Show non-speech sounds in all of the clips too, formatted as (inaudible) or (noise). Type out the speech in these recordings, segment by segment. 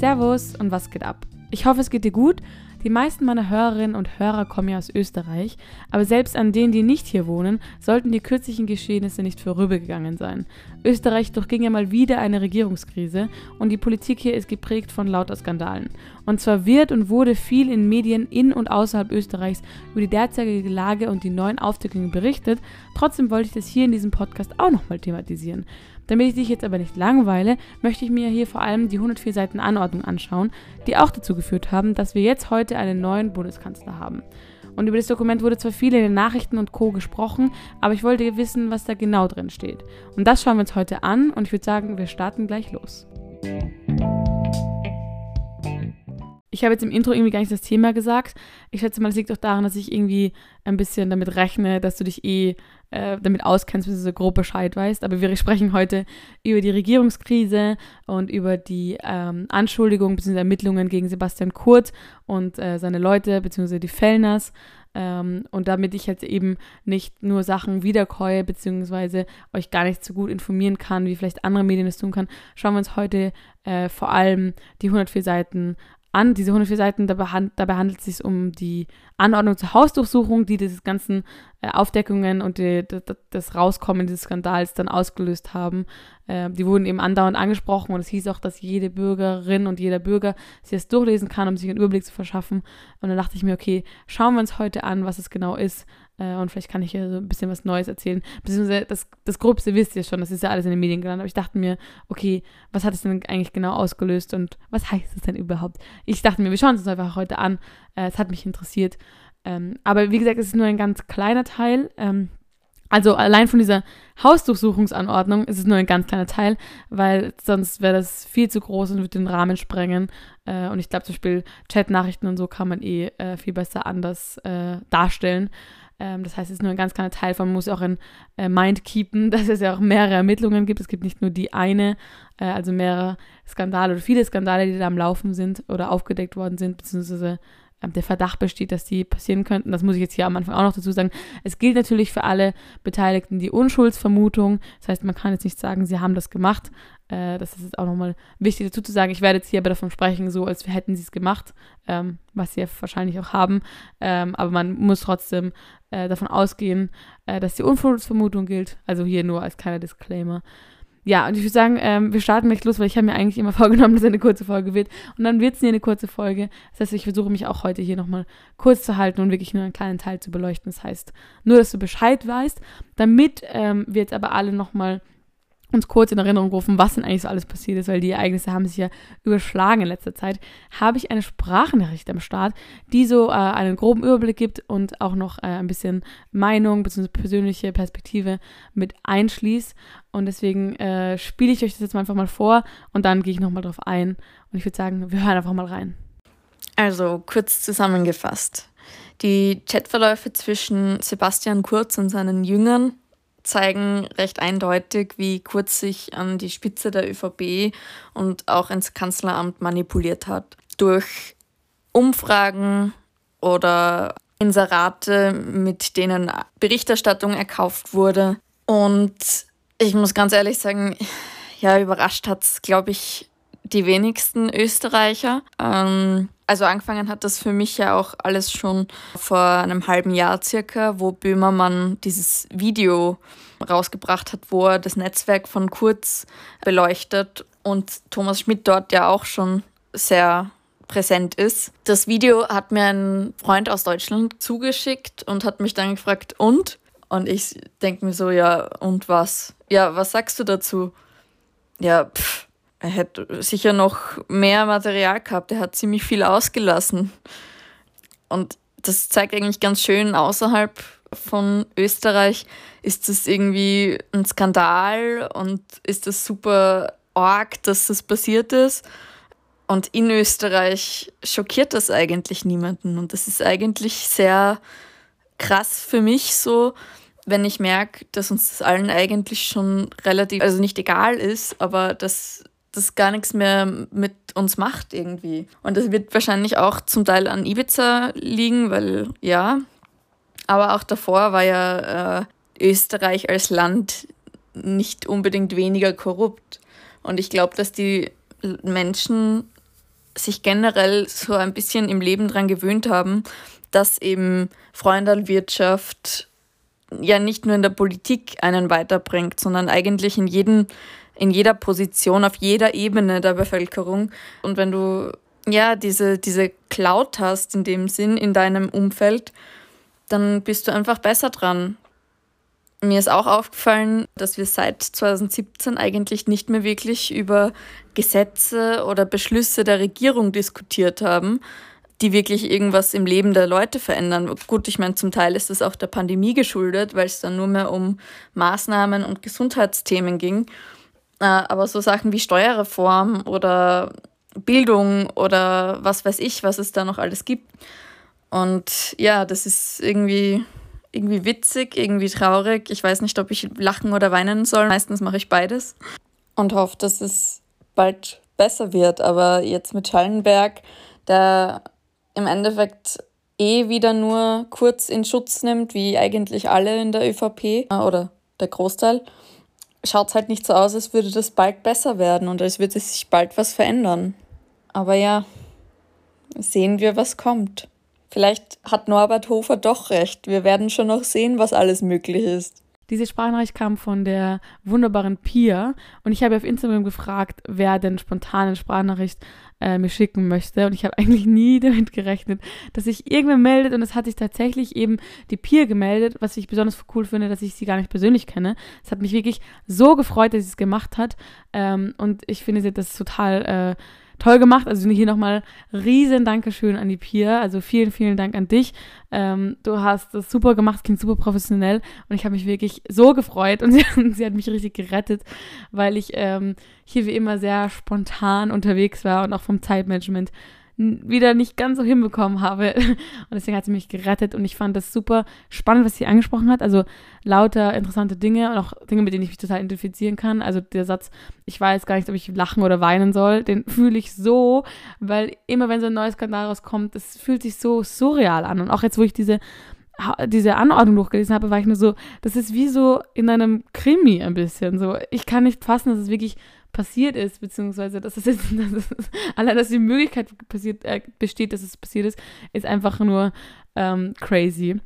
Servus und was geht ab? Ich hoffe, es geht dir gut. Die meisten meiner Hörerinnen und Hörer kommen ja aus Österreich, aber selbst an denen, die nicht hier wohnen, sollten die kürzlichen Geschehnisse nicht vorübergegangen sein. Österreich durchging ja mal wieder eine Regierungskrise und die Politik hier ist geprägt von lauter Skandalen. Und zwar wird und wurde viel in Medien in und außerhalb Österreichs über die derzeitige Lage und die neuen Aufdeckungen berichtet, trotzdem wollte ich das hier in diesem Podcast auch nochmal thematisieren. Damit ich dich jetzt aber nicht langweile, möchte ich mir hier vor allem die 104 Seiten Anordnung anschauen, die auch dazu geführt haben, dass wir jetzt heute einen neuen Bundeskanzler haben. Und über das Dokument wurde zwar viel in den Nachrichten und Co. gesprochen, aber ich wollte wissen, was da genau drin steht. Und das schauen wir uns heute an und ich würde sagen, wir starten gleich los. Ich habe jetzt im Intro irgendwie gar nicht das Thema gesagt. Ich schätze mal, es liegt auch daran, dass ich irgendwie ein bisschen damit rechne, dass du dich eh äh, damit auskennst, so grob Bescheid weißt. Aber wir sprechen heute über die Regierungskrise und über die ähm, Anschuldigungen bzw. Ermittlungen gegen Sebastian Kurz und äh, seine Leute bzw. die Fellners. Ähm, und damit ich jetzt eben nicht nur Sachen wiederkäue bzw. euch gar nicht so gut informieren kann, wie vielleicht andere Medien es tun kann, schauen wir uns heute äh, vor allem die 104 Seiten an. Diese 104 Seiten, dabei, handelt es sich um die Anordnung zur Hausdurchsuchung, die diese ganzen äh, Aufdeckungen und die, das Rauskommen dieses Skandals dann ausgelöst haben. Äh, die wurden eben andauernd angesprochen und es hieß auch, dass jede Bürgerin und jeder Bürger sich das durchlesen kann, um sich einen Überblick zu verschaffen. Und dann dachte ich mir, okay, schauen wir uns heute an, was es genau ist. Äh, und vielleicht kann ich hier so ein bisschen was Neues erzählen. Beziehungsweise das, das Gröbste wisst ihr schon, das ist ja alles in den Medien gelandet. Aber ich dachte mir, okay, was hat es denn eigentlich genau ausgelöst und was heißt es denn überhaupt? Ich dachte mir, wir schauen es uns einfach heute an. Äh, es hat mich interessiert. Ähm, aber wie gesagt, es ist nur ein ganz kleiner Teil. Ähm, also allein von dieser Hausdurchsuchungsanordnung ist es nur ein ganz kleiner Teil, weil sonst wäre das viel zu groß und würde den Rahmen sprengen. Äh, und ich glaube, zum Beispiel Chat-Nachrichten und so kann man eh äh, viel besser anders äh, darstellen. Ähm, das heißt, es ist nur ein ganz kleiner Teil von, man muss auch in äh, Mind keepen, (laughs) dass es ja auch mehrere Ermittlungen gibt. Es gibt nicht nur die eine, äh, also mehrere Skandale oder viele Skandale, die da am Laufen sind oder aufgedeckt worden sind, beziehungsweise der Verdacht besteht, dass die passieren könnten. Das muss ich jetzt hier am Anfang auch noch dazu sagen. Es gilt natürlich für alle Beteiligten die Unschuldsvermutung. Das heißt, man kann jetzt nicht sagen, sie haben das gemacht. Äh, das ist jetzt auch nochmal wichtig dazu zu sagen. Ich werde jetzt hier aber davon sprechen, so als hätten sie es gemacht, ähm, was sie ja wahrscheinlich auch haben. Ähm, aber man muss trotzdem äh, davon ausgehen, äh, dass die Unschuldsvermutung gilt. Also hier nur als kleiner Disclaimer ja, und ich würde sagen, ähm, wir starten gleich los, weil ich habe mir eigentlich immer (laughs) vorgenommen, dass es eine kurze Folge wird. Und dann wird es nie eine kurze Folge. Das heißt, ich versuche mich auch heute hier nochmal kurz zu halten und wirklich nur einen kleinen Teil zu beleuchten. Das heißt, nur, dass du Bescheid weißt, damit ähm, wir jetzt aber alle nochmal uns kurz in Erinnerung rufen, was denn eigentlich so alles passiert ist, weil die Ereignisse haben sich ja überschlagen in letzter Zeit, habe ich eine Sprachnachricht am Start, die so äh, einen groben Überblick gibt und auch noch äh, ein bisschen Meinung bzw. persönliche Perspektive mit einschließt. Und deswegen äh, spiele ich euch das jetzt mal einfach mal vor und dann gehe ich nochmal drauf ein. Und ich würde sagen, wir hören einfach mal rein. Also kurz zusammengefasst. Die Chatverläufe zwischen Sebastian Kurz und seinen Jüngern zeigen recht eindeutig, wie Kurz sich an die Spitze der ÖVP und auch ins Kanzleramt manipuliert hat. Durch Umfragen oder Inserate, mit denen Berichterstattung erkauft wurde. Und ich muss ganz ehrlich sagen, ja, überrascht hat es, glaube ich, die wenigsten Österreicher. Ähm, also angefangen hat das für mich ja auch alles schon vor einem halben Jahr circa, wo Böhmermann dieses Video rausgebracht hat, wo er das Netzwerk von Kurz beleuchtet und Thomas Schmidt dort ja auch schon sehr präsent ist. Das Video hat mir ein Freund aus Deutschland zugeschickt und hat mich dann gefragt, und? Und ich denke mir so, ja, und was? Ja, was sagst du dazu? Ja, pff, er hätte sicher noch mehr Material gehabt. Er hat ziemlich viel ausgelassen. Und das zeigt eigentlich ganz schön, außerhalb von Österreich ist das irgendwie ein Skandal und ist das super arg, dass das passiert ist. Und in Österreich schockiert das eigentlich niemanden. Und das ist eigentlich sehr krass für mich so, wenn ich merke, dass uns das allen eigentlich schon relativ, also nicht egal ist, aber dass das gar nichts mehr mit uns macht irgendwie. Und das wird wahrscheinlich auch zum Teil an Ibiza liegen, weil ja, aber auch davor war ja äh, Österreich als Land nicht unbedingt weniger korrupt. Und ich glaube, dass die Menschen sich generell so ein bisschen im Leben dran gewöhnt haben, dass eben Freundalwirtschaft ja nicht nur in der Politik einen weiterbringt, sondern eigentlich in jedem in jeder Position, auf jeder Ebene der Bevölkerung. Und wenn du ja diese, diese Cloud hast in dem Sinn in deinem Umfeld, dann bist du einfach besser dran. Mir ist auch aufgefallen, dass wir seit 2017 eigentlich nicht mehr wirklich über Gesetze oder Beschlüsse der Regierung diskutiert haben, die wirklich irgendwas im Leben der Leute verändern. Gut, ich meine, zum Teil ist das auch der Pandemie geschuldet, weil es dann nur mehr um Maßnahmen und Gesundheitsthemen ging. Äh, aber so Sachen wie Steuerreform oder Bildung oder was weiß ich, was es da noch alles gibt. Und ja, das ist irgendwie, irgendwie witzig, irgendwie traurig. Ich weiß nicht, ob ich lachen oder weinen soll. Meistens mache ich beides und hoffe, dass es bald besser wird. Aber jetzt mit Schallenberg, der im Endeffekt eh wieder nur kurz in Schutz nimmt, wie eigentlich alle in der ÖVP äh, oder der Großteil schaut es halt nicht so aus, als würde das bald besser werden und als würde sich bald was verändern. Aber ja, sehen wir, was kommt. Vielleicht hat Norbert Hofer doch recht. Wir werden schon noch sehen, was alles möglich ist. Diese Sprachnachricht kam von der wunderbaren Pia und ich habe auf Instagram gefragt, wer denn spontan eine Sprachnachricht äh, mir schicken möchte. Und ich habe (laughs) eigentlich nie damit gerechnet, dass sich irgendwer meldet. Und es hat sich tatsächlich eben die Peer gemeldet, was ich besonders cool finde, dass ich sie gar nicht persönlich kenne. Es hat mich wirklich so gefreut, dass sie es gemacht hat. Ähm, und ich finde, sie hat das total äh, toll gemacht. Also hier nochmal riesen Dankeschön an die Pia. Also vielen, vielen Dank an dich. Ähm, du hast das super gemacht, klingt super professionell und ich habe mich wirklich so gefreut und (laughs) sie, sie, hat mich richtig gerettet, weil ich ähm, hier wie immer sehr spontan unterwegs war und auch vom Zeitmanagement wieder nicht ganz so hinbekommen habe. (laughs) Und deswegen hat sie mich gerettet und ich fand das super spannend, was sie angesprochen hat. Also lauter interessante Dinge und auch Dinge, mit denen ich mich total identifizieren kann. Also der Satz, ich weiß gar nicht, ob ich lachen oder weinen soll, den fühle ich so, weil immer wenn so ein neues Skandal rauskommt, das fühlt sich so surreal an. Und auch jetzt, wo ich diese diese Anordnung durchgelesen habe, war ich nur so, das ist wie so in einem Krimi ein bisschen. So, ich kann nicht fassen, dass es wirklich passiert ist, beziehungsweise dass es jetzt, (laughs) dass es, allein, dass die Möglichkeit passiert, äh, besteht, dass es passiert ist, ist einfach nur ähm, crazy.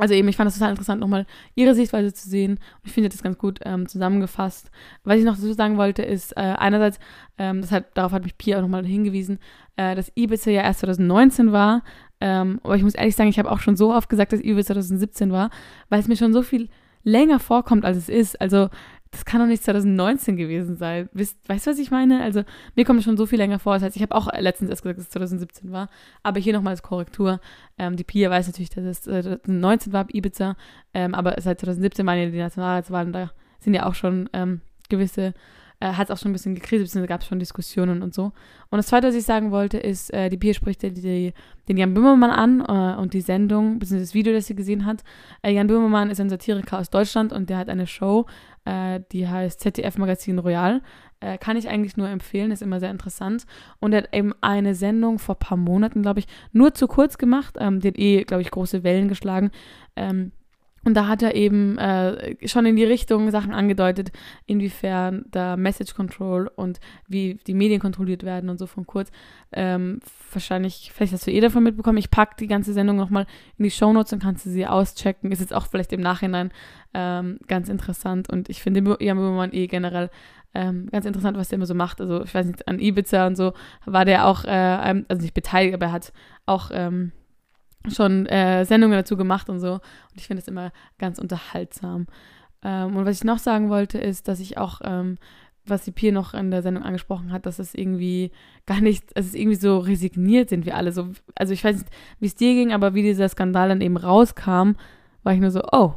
Also eben, ich fand es total interessant, nochmal ihre Sichtweise zu sehen. Und ich finde das ganz gut ähm, zusammengefasst. Was ich noch dazu sagen wollte, ist äh, einerseits, ähm, das hat, darauf hat mich Pia auch nochmal hingewiesen, äh, dass Ibiza ja erst 2019 war. Ähm, aber ich muss ehrlich sagen, ich habe auch schon so oft gesagt, dass Ibiza 2017 war, weil es mir schon so viel länger vorkommt, als es ist. Also das kann doch nicht 2019 gewesen sein. Weißt, du, was ich meine? Also, mir kommt es schon so viel länger vor. Das heißt, ich habe auch letztens erst gesagt, dass es 2017 war. Aber hier nochmal als Korrektur. Ähm, die Pia weiß natürlich, dass es 2019 war, Ibiza. Ähm, aber seit 2017 waren ja die Nationalratswahlen. Da sind ja auch schon ähm, gewisse äh, hat es auch schon ein bisschen gekriselt, beziehungsweise gab es schon Diskussionen und so. Und das Zweite, was ich sagen wollte, ist, äh, die Pia spricht die, die, den Jan Böhmermann an äh, und die Sendung, beziehungsweise das Video, das sie gesehen hat. Äh, Jan Böhmermann ist ein Satiriker aus Deutschland und der hat eine Show, äh, die heißt ZDF Magazin Royal. Äh, kann ich eigentlich nur empfehlen, ist immer sehr interessant. Und er hat eben eine Sendung vor ein paar Monaten, glaube ich, nur zu kurz gemacht. Ähm, die eh, glaube ich, große Wellen geschlagen. Ähm, und da hat er eben äh, schon in die Richtung Sachen angedeutet, inwiefern da Message Control und wie die Medien kontrolliert werden und so von kurz. Ähm, wahrscheinlich, vielleicht hast du eh davon mitbekommen. Ich packe die ganze Sendung nochmal in die Shownotes und kannst du sie auschecken. Ist jetzt auch vielleicht im Nachhinein ähm, ganz interessant. Und ich finde Jan Böhmermann eh generell ähm, ganz interessant, was der immer so macht. Also ich weiß nicht, an Ibiza und so war der auch, äh, also nicht beteiligt, aber er hat auch ähm, schon äh, Sendungen dazu gemacht und so. Und ich finde es immer ganz unterhaltsam. Ähm, und was ich noch sagen wollte, ist, dass ich auch, ähm, was die Pier noch in der Sendung angesprochen hat, dass es irgendwie gar nicht, es ist irgendwie so resigniert sind wir alle. So, also ich weiß nicht, wie es dir ging, aber wie dieser Skandal dann eben rauskam, war ich nur so, oh.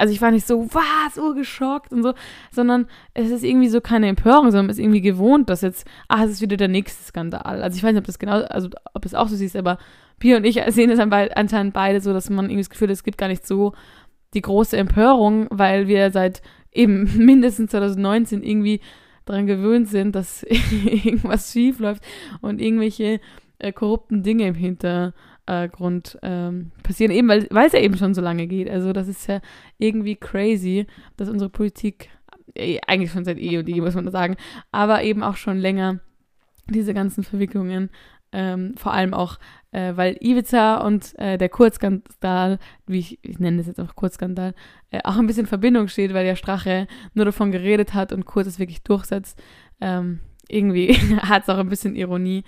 Also ich war nicht so, was, urgeschockt und so, sondern es ist irgendwie so keine Empörung, sondern es ist irgendwie gewohnt, dass jetzt, ach, es ist wieder der nächste Skandal. Also ich weiß nicht, ob das genau, also ob es auch so siehst, aber Pia und ich (laughs) sehen es anscheinend beide so, dass man irgendwie das Gefühl hat, es gibt gar nicht so die große Empörung, weil wir seit eben (laughs) mindestens 2019 irgendwie daran gewöhnt sind, dass (laughs) irgendwas schief läuft und irgendwelche äh, korrupten Dinge im Hintergrund ähm, passieren, eben weil es ja eben schon so lange geht. Also das ist ja irgendwie crazy, dass unsere Politik, äh, eigentlich schon seit eh und je, muss man sagen, aber eben auch schon länger diese ganzen Verwicklungen. Ähm, vor allem auch, äh, weil Ivica und äh, der Kurzskandal, wie ich, ich nenne das jetzt einfach Kurzskandal, äh, auch ein bisschen in Verbindung steht, weil der Strache nur davon geredet hat und Kurz es wirklich durchsetzt. Ähm, irgendwie (laughs) hat es auch ein bisschen Ironie.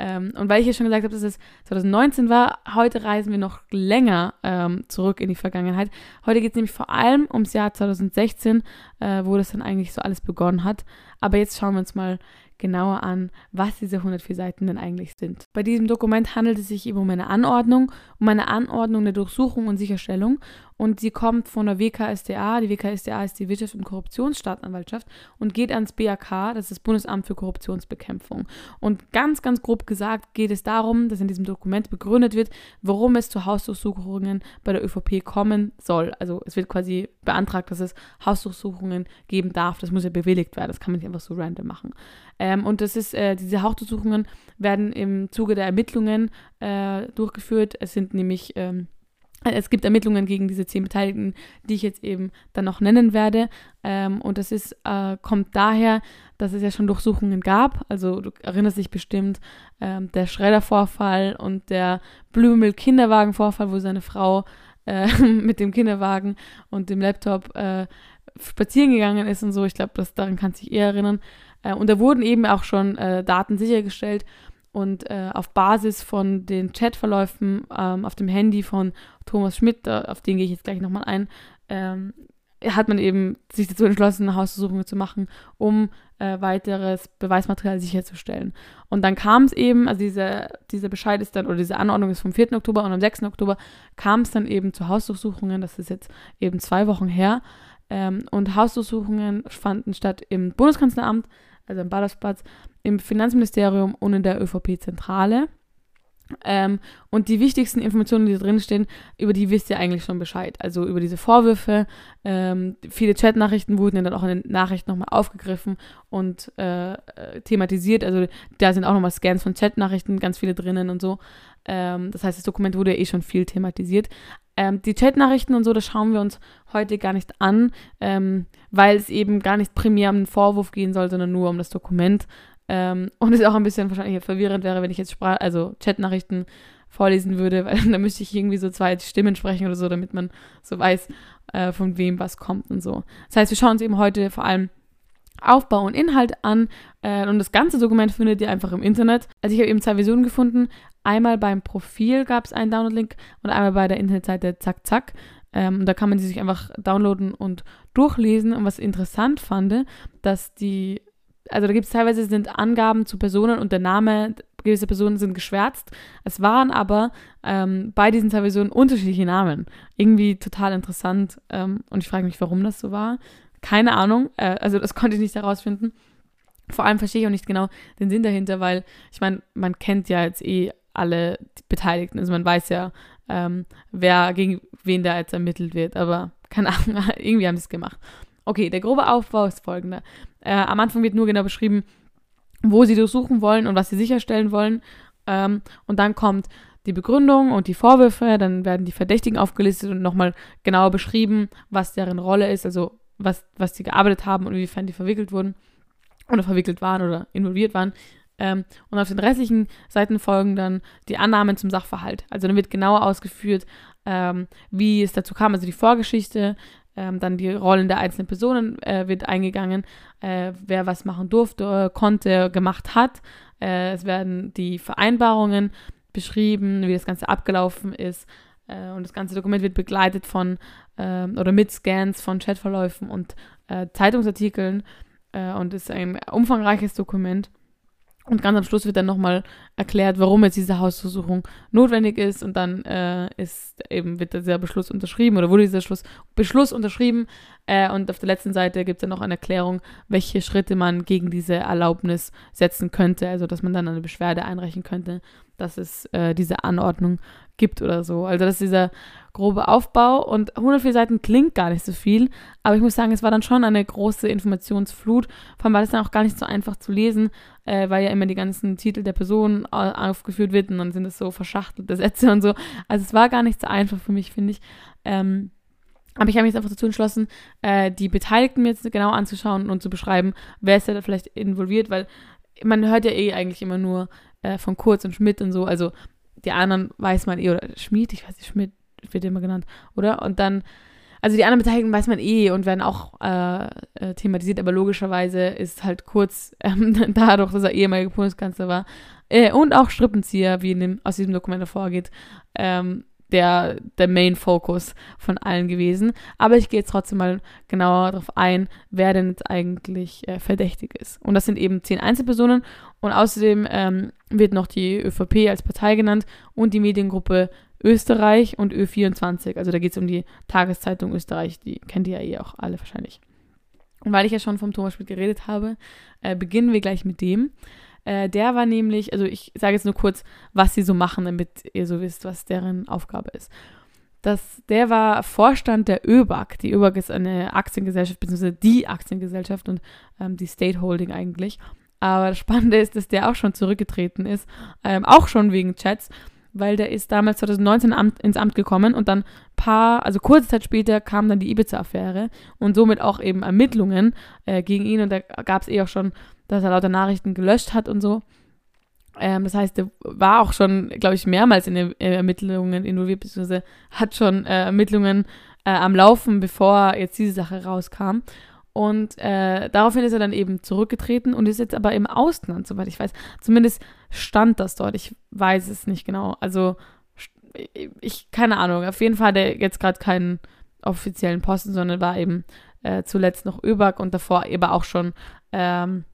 Ähm, und weil ich ja schon gesagt habe, dass es 2019 war, heute reisen wir noch länger ähm, zurück in die Vergangenheit. Heute geht es nämlich vor allem ums Jahr 2016, äh, wo das dann eigentlich so alles begonnen hat. Aber jetzt schauen wir uns mal genauer an, was diese 104 Seiten denn eigentlich sind. Bei diesem Dokument handelt es sich eben um eine Anordnung, um eine Anordnung der Durchsuchung und Sicherstellung und sie kommt von der WKSDA. Die WKSDA ist die Wirtschafts- und Korruptionsstaatsanwaltschaft und geht ans BAK, das ist das Bundesamt für Korruptionsbekämpfung. Und ganz, ganz grob gesagt geht es darum, dass in diesem Dokument begründet wird, warum es zu Hausdurchsuchungen bei der ÖVP kommen soll. Also es wird quasi beantragt, dass es Hausdurchsuchungen geben darf. Das muss ja bewilligt werden. Das kann man nicht einfach so random machen. Ähm, und das ist, äh, diese Hausdurchsuchungen werden im Zuge der Ermittlungen äh, durchgeführt. Es sind nämlich ähm, es gibt Ermittlungen gegen diese zehn Beteiligten, die ich jetzt eben dann noch nennen werde. Ähm, und das ist, äh, kommt daher, dass es ja schon Durchsuchungen gab. Also du erinnerst dich bestimmt, ähm, der Schreddervorfall und der Blümel-Kinderwagen-Vorfall, wo seine Frau äh, (laughs) mit dem Kinderwagen und dem Laptop äh, spazieren gegangen ist und so. Ich glaube, daran kannst du dich eher erinnern. Äh, und da wurden eben auch schon äh, Daten sichergestellt. Und äh, auf Basis von den Chatverläufen ähm, auf dem Handy von Thomas Schmidt, auf den gehe ich jetzt gleich nochmal ein, ähm, hat man eben sich dazu entschlossen, Hausdurchsuchungen zu machen, um äh, weiteres Beweismaterial sicherzustellen. Und dann kam es eben, also dieser, dieser Bescheid ist dann, oder diese Anordnung ist vom 4. Oktober und am 6. Oktober kam es dann eben zu Hausdurchsuchungen, das ist jetzt eben zwei Wochen her. Ähm, und Hausdurchsuchungen fanden statt im Bundeskanzleramt, also am Ballersplatz, im Finanzministerium und in der ÖVP-Zentrale. Ähm, und die wichtigsten Informationen, die da drin stehen, über die wisst ihr eigentlich schon Bescheid. Also über diese Vorwürfe. Ähm, viele Chatnachrichten wurden ja dann auch in den Nachrichten nochmal aufgegriffen und äh, thematisiert. Also da sind auch nochmal Scans von Chatnachrichten, ganz viele drinnen und so. Ähm, das heißt, das Dokument wurde ja eh schon viel thematisiert. Ähm, die Chatnachrichten und so, das schauen wir uns heute gar nicht an, ähm, weil es eben gar nicht primär um den Vorwurf gehen soll, sondern nur um das Dokument. Ähm, und es auch ein bisschen wahrscheinlich verwirrend wäre, wenn ich jetzt Sprach also Chatnachrichten vorlesen würde, (laughs) weil dann müsste ich irgendwie so zwei Stimmen sprechen oder so, damit man so weiß, äh, von wem was kommt und so. Das heißt, wir schauen uns eben heute vor allem Aufbau und Inhalt an äh, und das ganze Dokument findet ihr einfach im Internet. Also ich habe eben zwei Versionen gefunden. Einmal beim Profil gab es einen Download-Link und einmal bei der Internetseite Zack Zack. Ähm, da kann man sie sich einfach downloaden und durchlesen. Und was interessant fand, dass die also da gibt es teilweise sind Angaben zu Personen und der Name gewisser Personen sind geschwärzt. Es waren aber ähm, bei diesen zwei Versionen unterschiedliche Namen. Irgendwie total interessant ähm, und ich frage mich, warum das so war. Keine Ahnung, äh, also das (laughs) konnte ich nicht herausfinden. Vor allem verstehe ich auch nicht genau den Sinn dahinter, weil ich meine, man kennt ja jetzt eh alle Beteiligten, also man weiß ja, ähm, wer gegen wen da jetzt ermittelt wird, aber keine (laughs) Ahnung, (laughs) irgendwie haben sie es gemacht. Okay, der grobe Aufbau ist folgender. Äh, am Anfang wird nur genau beschrieben, wo sie durchsuchen wollen und was sie sicherstellen wollen. Ähm, und dann kommt die Begründung und die Vorwürfe, dann werden die Verdächtigen aufgelistet und nochmal genauer beschrieben, was deren Rolle ist, also was, was sie gearbeitet haben und inwiefern die verwickelt wurden oder verwickelt waren oder involviert waren. Ähm, und auf den restlichen Seiten folgen dann die Annahmen zum Sachverhalt. Also dann wird genauer ausgeführt, ähm, wie es dazu kam, also die Vorgeschichte, ähm, dann die Rollen der einzelnen Personen äh, wird eingegangen, äh, wer was machen durfte, konnte, gemacht hat. Äh, es werden die Vereinbarungen beschrieben, wie das Ganze abgelaufen ist. Äh, und das ganze Dokument wird begleitet von ähm, oder mit Scans von Chatverläufen und äh, Zeitungsartikeln äh, und ist ein umfangreiches Dokument. Und ganz am Schluss wird dann nochmal erklärt, warum jetzt diese Hausversuchung notwendig ist. Und dann äh, ist eben, wird dieser Beschluss unterschrieben oder wurde dieser Schluss, Beschluss unterschrieben. Äh, und auf der letzten Seite gibt es dann noch eine Erklärung, welche Schritte man gegen diese Erlaubnis setzen könnte. Also, dass man dann eine Beschwerde einreichen könnte, dass es äh, diese Anordnung gibt oder so. Also das ist dieser grobe Aufbau und 104 Seiten klingt gar nicht so viel, aber ich muss sagen, es war dann schon eine große Informationsflut. Vor allem war das dann auch gar nicht so einfach zu lesen, äh, weil ja immer die ganzen Titel der Personen aufgeführt wird und dann sind es so verschachtelte Sätze und so. Also es war gar nicht so einfach für mich, finde ich. Ähm, aber ich habe mich jetzt einfach dazu entschlossen, äh, die Beteiligten mir jetzt genau anzuschauen und zu beschreiben, wer ist da vielleicht involviert, weil man hört ja eh eigentlich immer nur äh, von Kurz und Schmidt und so, also die anderen weiß man eh, oder Schmidt, ich weiß nicht, Schmidt wird immer genannt, oder? Und dann, also die anderen Beteiligten weiß man eh und werden auch äh, äh, thematisiert, aber logischerweise ist halt Kurz (laughs) ähm, dadurch, dass er ehemaliger Bundeskanzler war äh, und auch Strippenzieher, wie in dem, aus diesem Dokument hervorgeht, ähm, der, der Main Focus von allen gewesen. Aber ich gehe jetzt trotzdem mal genauer darauf ein, wer denn jetzt eigentlich äh, verdächtig ist. Und das sind eben zehn Einzelpersonen und außerdem ähm, wird noch die ÖVP als Partei genannt und die Mediengruppe Österreich und Ö24. Also da geht es um die Tageszeitung Österreich, die kennt ihr ja eh auch alle wahrscheinlich. Und weil ich ja schon vom Thomas Schmidt geredet habe, äh, beginnen wir gleich mit dem. Äh, der war nämlich, also ich sage jetzt nur kurz, was sie so machen, damit ihr so wisst, was deren Aufgabe ist. Das, der war Vorstand der ÖBAG. Die ÖBAG ist eine Aktiengesellschaft, beziehungsweise die Aktiengesellschaft und ähm, die State Holding eigentlich. Aber das Spannende ist, dass der auch schon zurückgetreten ist, ähm, auch schon wegen Chats, weil der ist damals 2019 Amt, ins Amt gekommen und dann paar, also kurze Zeit später kam dann die Ibiza-Affäre und somit auch eben Ermittlungen äh, gegen ihn und da gab es eh auch schon dass er lauter Nachrichten gelöscht hat und so. Ähm, das heißt, er war auch schon, glaube ich, mehrmals in den Ermittlungen involviert, beziehungsweise hat schon äh, Ermittlungen äh, am Laufen, bevor jetzt diese Sache rauskam. Und äh, daraufhin ist er dann eben zurückgetreten und ist jetzt aber im Ausland, soweit ich weiß. Zumindest stand das dort. Ich weiß es nicht genau. Also, ich, keine Ahnung. Auf jeden Fall hat er jetzt gerade keinen offiziellen Posten, sondern war eben äh, zuletzt noch ÖBAG und davor eben auch schon ähm,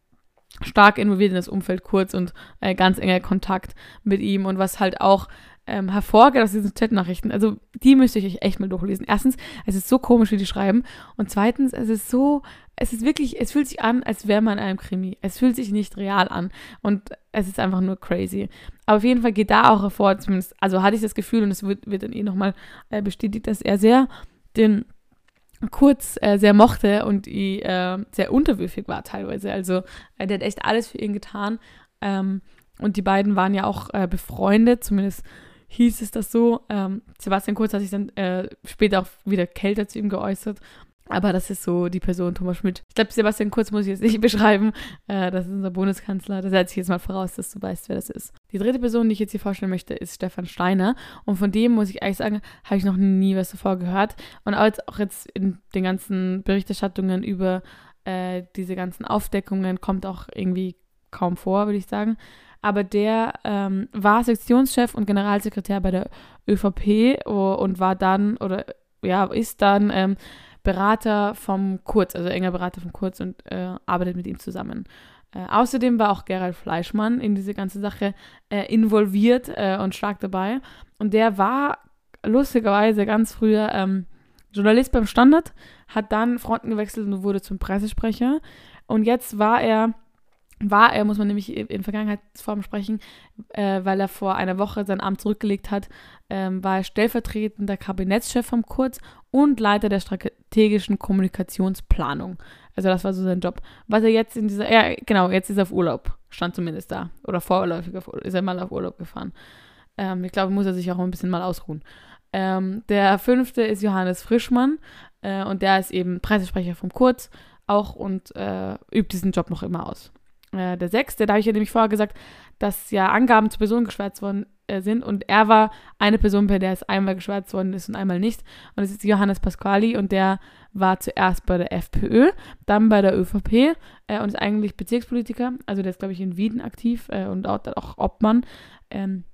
stark involviert in das Umfeld Kurz und äh, ganz enger Kontakt mit ihm und was halt auch ähm, hervorgeht aus diesen Chatnachrichten. Also die müsste ich euch echt mal durchlesen. Erstens, es ist so komisch, wie die schreiben. Und zweitens, es ist so, es ist wirklich, es fühlt sich an, als wäre man in einem Krimi. Es fühlt sich nicht real an. Und es ist einfach nur crazy. Aber auf jeden Fall geht da auch hervor, zumindest, also hatte ich das Gefühl, und es wird, wird dann eh nochmal äh, bestätigt, dass er sehr den Kurz äh, sehr mochte und äh, sehr unterwürfig war teilweise. Also der hat echt alles für ihn getan. Ähm, und die beiden waren ja auch äh, befreundet, zumindest hieß es das so. Ähm, Sebastian Kurz hat sich dann äh, später auch wieder kälter zu ihm geäußert aber das ist so die Person Thomas Schmidt. Ich glaube, Sebastian Kurz muss ich jetzt nicht (laughs) beschreiben. Äh, das ist unser Bundeskanzler. Da setze ich jetzt mal voraus, dass du weißt, wer das ist. Die dritte Person, die ich jetzt hier vorstellen möchte, ist Stefan Steiner. Und von dem muss ich ehrlich sagen, habe ich noch nie was davor gehört. Und auch jetzt in den ganzen Berichterstattungen über äh, diese ganzen Aufdeckungen kommt auch irgendwie kaum vor, würde ich sagen. Aber der ähm, war Sektionschef und Generalsekretär bei der ÖVP und war dann oder ja, ist dann ähm, Berater vom Kurz, also enger Berater vom Kurz und äh, arbeitet mit ihm zusammen. Äh, außerdem war auch Gerald Fleischmann in diese ganze Sache äh, involviert äh, und stark dabei. Und der war lustigerweise ganz früher ähm, Journalist beim Standard, hat dann Fronten gewechselt und wurde zum Pressesprecher. Und jetzt war er war er, muss man nämlich in Vergangenheitsform sprechen, äh, weil er vor einer Woche sein Amt zurückgelegt hat, ähm, war er stellvertretender Kabinettschef vom Kurz und Leiter der strategischen Kommunikationsplanung. Also das war so sein Job. Was er jetzt in dieser, ja genau, jetzt ist er auf Urlaub, stand zumindest da. Oder vorläufig auf, ist er mal auf Urlaub gefahren. Ähm, ich glaube, muss er sich auch ein bisschen mal ausruhen. Ähm, der fünfte ist Johannes Frischmann äh, und der ist eben Pressesprecher vom Kurz auch und äh, übt diesen Job noch immer aus. Äh, der sechste, da habe ich ja nämlich vorher gesagt, dass ja Angaben zu Personen geschwärzt worden äh, sind und er war eine Person, bei der es einmal geschwärzt worden ist und einmal nicht. Und das ist Johannes Pasquali und der war zuerst bei der FPÖ, dann bei der ÖVP äh, und ist eigentlich Bezirkspolitiker. Also der ist, glaube ich, in Wieden aktiv äh, und auch, auch Obmann. Ähm,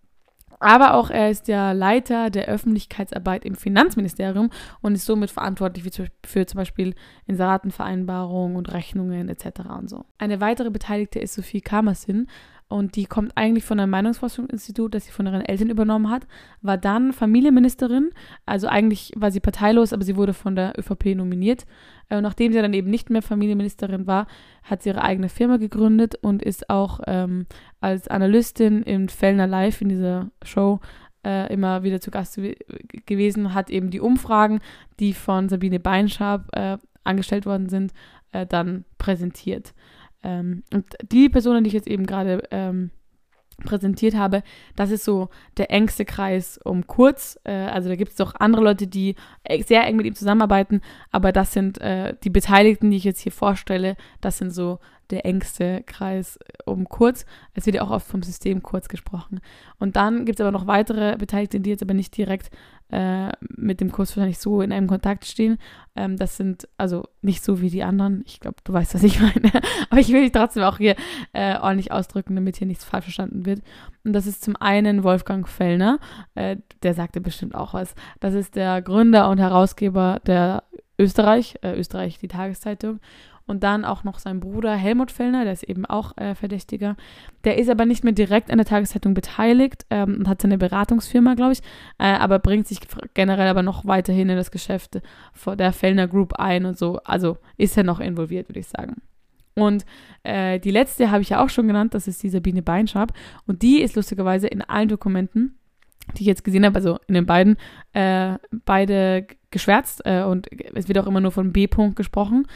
aber auch er ist ja Leiter der Öffentlichkeitsarbeit im Finanzministerium und ist somit verantwortlich für, zum Beispiel Inseratenvereinbarungen und Rechnungen etc. und so. Eine weitere Beteiligte ist Sophie Kamersin und die kommt eigentlich von einem Meinungsforschungsinstitut, das sie von ihren Eltern übernommen hat, war dann Familienministerin, also eigentlich war sie parteilos, aber sie wurde von der ÖVP nominiert. Äh, und nachdem sie dann eben nicht mehr Familienministerin war, hat sie ihre eigene Firma gegründet und ist auch ähm, als Analystin im Fellner Live in dieser Show äh, immer wieder zu Gast gewesen, hat eben die Umfragen, die von Sabine Beinschab äh, angestellt worden sind, äh, dann präsentiert. Ähm, und die Personen, die ich jetzt eben gerade ähm, präsentiert habe, das ist so der engste Kreis um Kurz. Äh, also da gibt es auch andere Leute, die sehr eng mit ihm zusammenarbeiten, aber das sind äh, die Beteiligten, die ich jetzt hier vorstelle, das sind so der engste Kreis um Kurz. Es wird ja auch oft vom System Kurz gesprochen. Und dann gibt es aber noch weitere Beteiligte, die jetzt aber nicht direkt äh, mit dem Kurs wahrscheinlich so in einem Kontakt stehen. Ähm, das sind also nicht so wie die anderen. Ich glaube, du weißt, was ich (laughs) meine. aber ich will dich trotzdem auch hier äh, ordentlich ausdrücken, damit hier nichts falsch verstanden wird. Und das ist zum einen Wolfgang Fellner. Äh, der sagte bestimmt auch was. Das ist der Gründer und Herausgeber der Österreich, äh, Österreich, die Tageszeitung und dann auch noch sein Bruder Helmut Fellner, der ist eben auch äh, Verdächtiger. Der ist aber nicht mehr direkt an der Tageszeitung beteiligt ähm, und hat seine Beratungsfirma, glaube ich, äh, aber bringt sich generell aber noch weiterhin in das Geschäft der Fellner Group ein und so. Also ist er noch involviert, würde ich sagen. Und äh, die letzte habe ich ja auch schon genannt, das ist die Sabine Beinschab. Und die ist lustigerweise in allen Dokumenten, die ich jetzt gesehen habe, also in den beiden, äh, beide geschwärzt äh, und es wird auch immer nur von B-Punkt gesprochen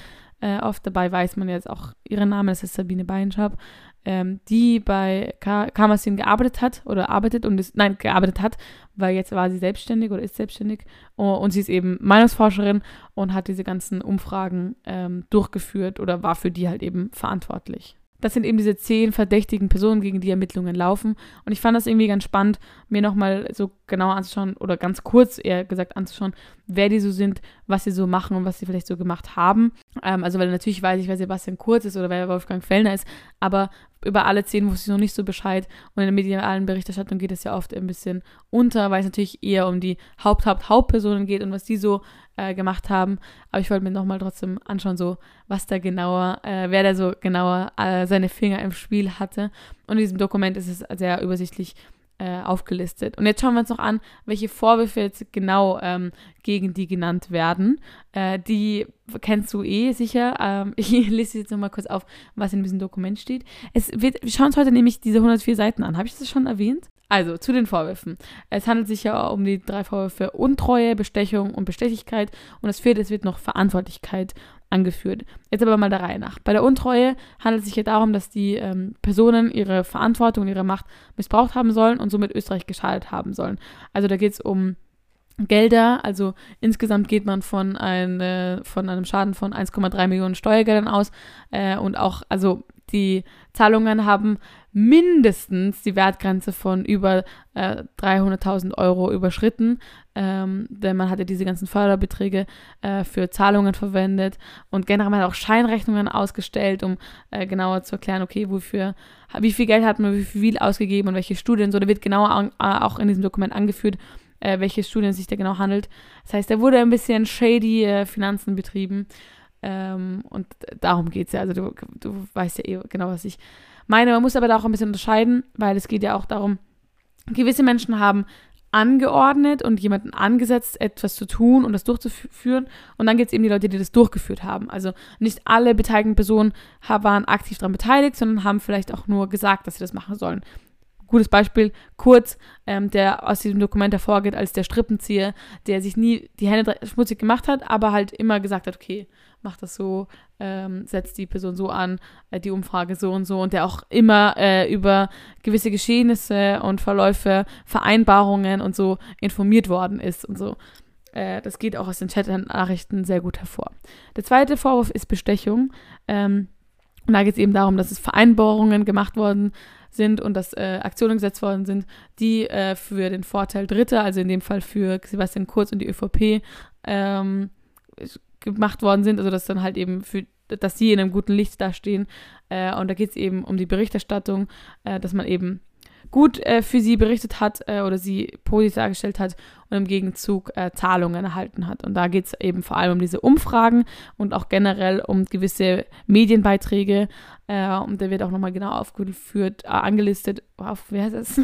äh, oft. Dabei weiß man jetzt auch ihren Namen, das ist Sabine Beinschab, ähm, die bei Kamasin gearbeitet hat oder arbeitet und ist, nein, gearbeitet hat, weil jetzt war sie selbstständig oder ist selbstständig und sie ist eben Meinungsforscherin und hat diese ganzen Umfragen ähm, durchgeführt oder war für die halt eben verantwortlich. Das sind eben diese zehn verdächtigen Personen, gegen die Ermittlungen laufen. Und ich fand das irgendwie ganz spannend, mir nochmal so genauer anzuschauen oder ganz kurz eher gesagt anzuschauen, wer die so sind, was sie so machen und was sie vielleicht so gemacht haben. Ähm, also, weil natürlich weiß ich, wer Sebastian Kurz ist oder wer Wolfgang Fellner ist, aber über alle zehn wusste ich noch nicht so Bescheid. Und in der medialen Berichterstattung geht es ja oft ein bisschen unter, weil es natürlich eher um die Haupt-Haupt-Hauptpersonen geht und was die so äh, gemacht haben. Aber ich wollte mir nochmal trotzdem anschauen, so was da genauer, äh, wer da so genauer äh, seine Finger im Spiel hatte. Und in diesem Dokument ist es sehr übersichtlich äh, aufgelistet. Und jetzt schauen wir uns noch an, welche Vorwürfe jetzt genau ähm, gegen die genannt werden. Äh, die kennst du eh sicher. Ähm, (laughs) ich lese jetzt nochmal kurz auf, was in diesem Dokument steht. Es wird, wir schauen uns heute nämlich diese 104 Seiten an. Habe ich das schon erwähnt? Also zu den Vorwürfen. Es handelt sich ja um die drei Vorwürfe Untreue, Bestechung und Bestechlichkeit. Und das vierte, es wird noch Verantwortlichkeit angeführt. Jetzt aber mal der Reihe nach. Bei der Untreue handelt es sich ja darum, dass die ähm, Personen ihre Verantwortung und ihre Macht missbraucht haben sollen und somit Österreich geschadet haben sollen. Also da geht es um Gelder, also insgesamt geht man von, ein, äh, von einem Schaden von 1,3 Millionen Steuergeldern aus äh, und auch, also die Zahlungen haben mindestens die Wertgrenze von über äh, 300.000 Euro überschritten, ähm, denn man hatte diese ganzen Förderbeträge äh, für Zahlungen verwendet und generell man hat auch Scheinrechnungen ausgestellt, um äh, genauer zu erklären, okay, wofür, wie viel Geld hat man, wie viel ausgegeben und welche Studien, so, da wird genauer an, auch in diesem Dokument angeführt, äh, welche Studien sich da genau handelt. Das heißt, da wurde ein bisschen shady äh, Finanzen betrieben ähm, und darum geht es ja. Also du, du weißt ja eh genau, was ich meine. Man muss aber da auch ein bisschen unterscheiden, weil es geht ja auch darum, gewisse Menschen haben angeordnet und jemanden angesetzt, etwas zu tun und das durchzuführen. Und dann gibt es eben die Leute, die das durchgeführt haben. Also nicht alle beteiligten Personen waren aktiv daran beteiligt, sondern haben vielleicht auch nur gesagt, dass sie das machen sollen. Gutes Beispiel, Kurz, ähm, der aus diesem Dokument hervorgeht als der Strippenzieher, der sich nie die Hände schmutzig gemacht hat, aber halt immer gesagt hat, okay, mach das so, ähm, setzt die Person so an, äh, die Umfrage so und so und der auch immer äh, über gewisse Geschehnisse und Verläufe, Vereinbarungen und so informiert worden ist und so. Äh, das geht auch aus den Chat-Nachrichten sehr gut hervor. Der zweite Vorwurf ist Bestechung. Ähm, und da geht es eben darum, dass es Vereinbarungen gemacht worden sind und dass äh, Aktionen gesetzt worden sind, die äh, für den Vorteil Dritter, also in dem Fall für Sebastian Kurz und die ÖVP, ähm, gemacht worden sind, also dass dann halt eben für, dass sie in einem guten Licht dastehen. Äh, und da geht es eben um die Berichterstattung, äh, dass man eben gut äh, für sie berichtet hat äh, oder sie positiv dargestellt hat und im Gegenzug äh, Zahlungen erhalten hat. Und da geht es eben vor allem um diese Umfragen und auch generell um gewisse Medienbeiträge. Äh, und da wird auch nochmal genau aufgeführt, äh, angelistet, auf, wie heißt das?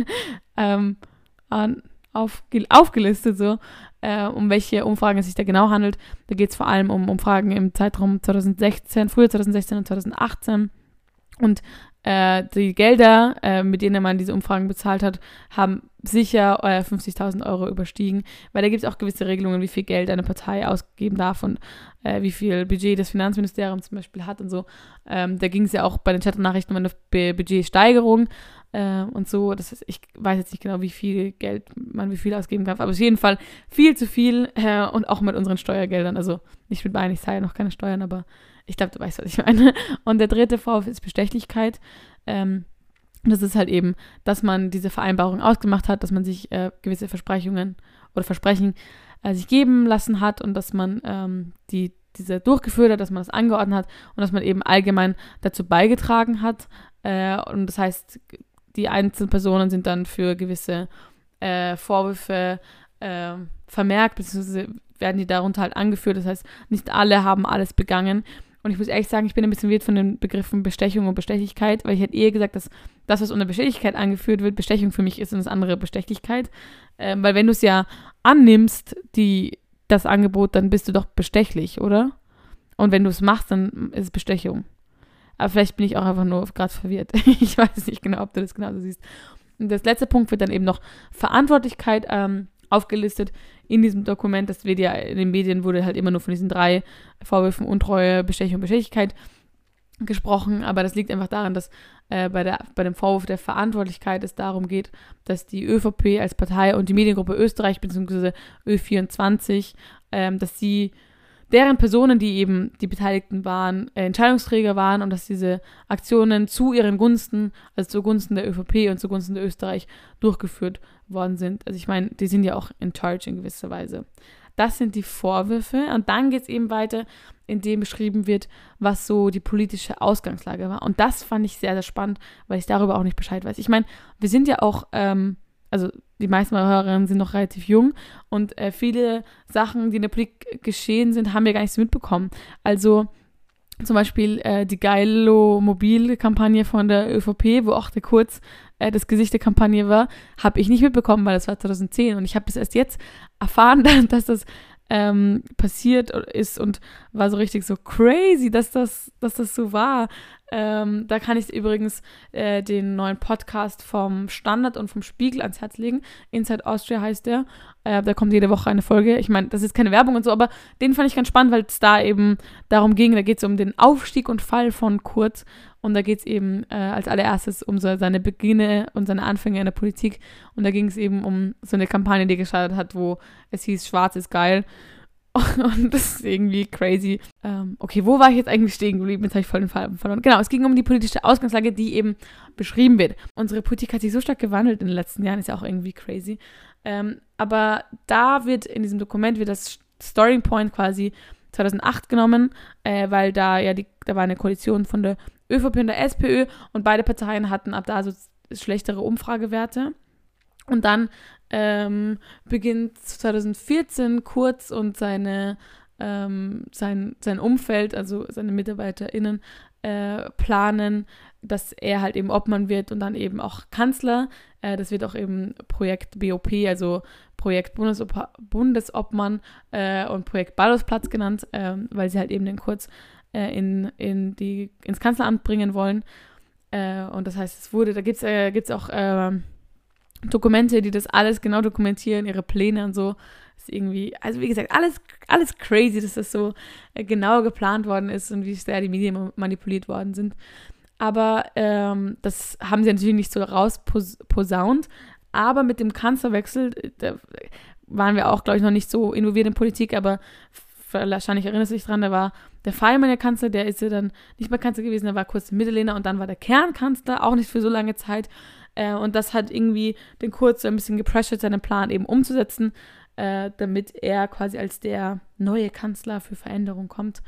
(laughs) ähm, an, auf, aufgelistet so, äh, um welche Umfragen es sich da genau handelt. Da geht es vor allem um Umfragen im Zeitraum 2016, früher 2016 und 2018. Und äh, die Gelder, äh, mit denen man diese Umfragen bezahlt hat, haben sicher äh, 50.000 Euro überstiegen, weil da gibt es auch gewisse Regelungen, wie viel Geld eine Partei ausgeben darf und äh, wie viel Budget das Finanzministerium zum Beispiel hat und so. Ähm, da ging es ja auch bei den Chat-Nachrichten um eine Budgetsteigerung äh, und so. Das ist, ich weiß jetzt nicht genau, wie viel Geld man wie viel ausgeben darf, aber auf jeden Fall viel zu viel äh, und auch mit unseren Steuergeldern. Also nicht mit meinen, ich zahle ja noch keine Steuern, aber Ich glaube, du weißt, was ich meine. Und der dritte Vorwurf ist Bestechlichkeit. Ähm, das ist halt eben, dass man diese Vereinbarung ausgemacht hat, dass man sich äh, gewisse Versprechungen oder Versprechen äh, sich geben lassen hat und dass man ähm, die, diese durchgeführt hat, dass man das angeordnet hat und dass man eben allgemein dazu beigetragen hat. Äh, und das heißt, die einzelnen Personen sind dann für gewisse äh, Vorwürfe äh, vermerkt, beziehungsweise werden die darunter halt angeführt. Das heißt, nicht alle haben alles begangen. Und ich muss ehrlich sagen, ich bin ein bisschen wild von den Begriffen Bestechung und Bestechlichkeit, weil ich hätte eher gesagt, dass das, was unter Bestechlichkeit angeführt wird, Bestechung für mich ist und das andere Bestechlichkeit. Ähm, weil wenn du es ja annimmst, die, das Angebot, dann bist du doch bestechlich, oder? Und wenn du es machst, dann ist es Bestechung. Aber vielleicht bin ich auch einfach nur gerade verwirrt. (laughs) ich weiß nicht genau, ob du das genauso siehst. Und das letzte Punkt wird dann eben noch Verantwortlichkeit ähm, aufgelistet in diesem Dokument. Das wird ja in den Medien wurde halt immer nur von diesen drei Vorwürfen Untreue, Bestechung und Bestechlichkeit gesprochen, aber das liegt einfach daran, dass äh, bei, der, bei dem Vorwurf der Verantwortlichkeit es darum geht, dass die ÖVP als Partei und die Mediengruppe Österreich bzw. Ö24, ähm, dass sie deren Personen, die eben die Beteiligten waren, äh, Entscheidungsträger waren und dass diese Aktionen zu ihren Gunsten, also zugunsten der ÖVP und zugunsten der Österreich durchgeführt worden sind. Also ich meine, die sind ja auch in charge in gewisser Weise. Das sind die Vorwürfe und dann geht es eben weiter, indem beschrieben wird, was so die politische Ausgangslage war. Und das fand ich sehr, sehr spannend, weil ich darüber auch nicht Bescheid weiß. Ich meine, wir sind ja auch ähm, also die meisten meiner Hörerinnen sind noch relativ jung und äh, viele Sachen, die in der Politik geschehen sind, haben wir gar nicht so mitbekommen. Also zum Beispiel äh, die Geilo Mobil-Kampagne von der ÖVP, wo auch der Kurz äh, das Gesicht der Kampagne war, habe ich nicht mitbekommen, weil das war 2010 und ich habe das erst jetzt erfahren, (laughs) dass das ähm, passiert ist und war so richtig so crazy, dass das, dass das so war. Ähm, da kann ich übrigens äh, den neuen Podcast vom Standard und vom Spiegel ans Herz legen. Inside Austria heißt der. Äh, da kommt jede Woche eine Folge. Ich meine, das ist keine Werbung und so, aber den fand ich ganz spannend, weil es da eben darum ging, da geht es um den Aufstieg und Fall von Kurz. Und da geht es eben äh, als allererstes um so seine Beginne und seine Anfänge in der Politik. Und da ging es eben um so eine Kampagne, die gestartet hat, wo es hieß, Schwarz ist geil. (laughs) Und das ist irgendwie crazy. Ähm, okay, wo war ich jetzt eigentlich stehen geblieben? Jetzt habe ich voll den Fall verloren. Genau, es ging um die politische Ausgangslage, die eben beschrieben wird. Unsere Politik hat sich so stark gewandelt in den letzten Jahren, ist ja auch irgendwie crazy. Ähm, aber da wird in diesem Dokument wird das Starting Point quasi 2008 genommen, äh, weil da ja die, da war eine Koalition von der ÖVP und der SPÖ und beide Parteien hatten ab da so schlechtere Umfragewerte. Und dann ähm, beginnt 2014 Kurz und seine, ähm, sein, sein Umfeld, also seine MitarbeiterInnen, äh, planen, dass er halt eben Obmann wird und dann eben auch Kanzler. Äh, das wird auch eben Projekt BOP, also Projekt Bundesob Bundesobmann äh, und Projekt Ballhausplatz genannt, äh, weil sie halt eben den Kurz äh, in, in die, ins Kanzleramt bringen wollen. Äh, und das heißt, es wurde, da gibt es äh, auch ähm, Dokumente, die das alles genau dokumentieren, ihre Pläne und so. Ist irgendwie, also wie gesagt, alles, alles crazy, dass das so äh, genau geplant worden ist und wie sehr die Medien manipuliert worden sind. Aber ähm, das haben sie natürlich nicht so rausposaunt. Aber mit dem Kanzlerwechsel, äh, da waren wir auch, glaube ich, noch nicht so involviert in Politik, aber wahrscheinlich erinnerst du dich dran, da war der Feynman der Kanzler, der ist ja dann nicht mehr Kanzler gewesen, der war kurz Mittellehner und dann war der Kernkanzler, auch nicht für so lange Zeit. Äh, und das hat irgendwie den Kurz so ein bisschen gepressured, seinen Plan eben umzusetzen, äh, damit er quasi als der neue Kanzler für Veränderung kommt.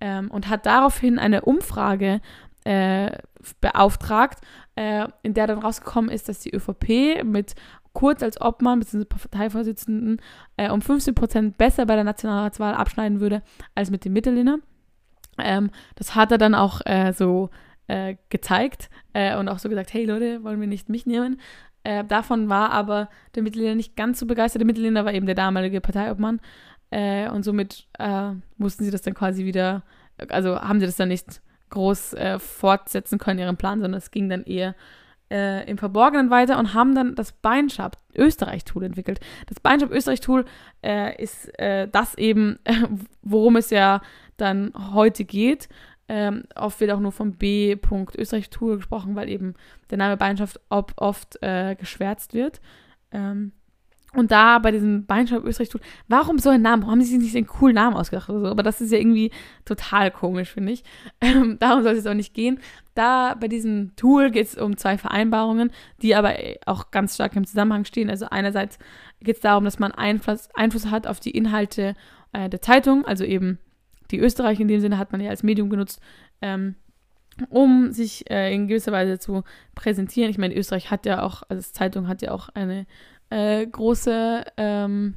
Ähm, und hat daraufhin eine Umfrage äh, beauftragt, äh, in der dann rausgekommen ist, dass die ÖVP mit Kurz als Obmann bzw. Parteivorsitzenden äh, um 15 Prozent besser bei der Nationalratswahl abschneiden würde als mit dem Mittellinner. Ähm, das hat er dann auch äh, so äh, gezeigt äh, und auch so gesagt, hey Leute, wollen wir nicht mich nehmen? Äh, davon war aber der Mittelländer nicht ganz so begeistert. Der Mittelländer war eben der damalige Parteiobmann äh, und somit mussten sie das dann quasi wieder, also haben sie das dann nicht groß fortsetzen können, ihren Plan, sondern es ging dann eher im Verborgenen weiter und haben dann das Beinschab Österreich-Tool entwickelt. Das Beinschab Österreich-Tool ist das eben, (laughs) worum es ja dann heute geht. Ähm, oft wird auch nur vom B. Österreich Tour gesprochen, weil eben der Name Beinschaft oft äh, geschwärzt wird. Ähm, Und da bei diesem Beinshop Österreich tut, warum so ein Name? Warum haben sie sich nicht einen coolen Namen ausgedacht oder so? Aber das ist ja irgendwie total komisch, finde ich. (laughs) Ähm, darum soll es auch nicht gehen. Da bei diesem Tool geht es um zwei Vereinbarungen, die aber auch ganz stark im Zusammenhang stehen. Also einerseits geht es darum, dass man Einfluss, Einfluss hat auf die Inhalte äh, der Zeitung, also eben die Österreich in dem Sinne hat man ja als Medium genutzt, ähm, um sich äh, in gewisser Weise zu präsentieren. Ich meine, Österreich hat ja auch, also Zeitung hat ja auch eine äh, große ähm,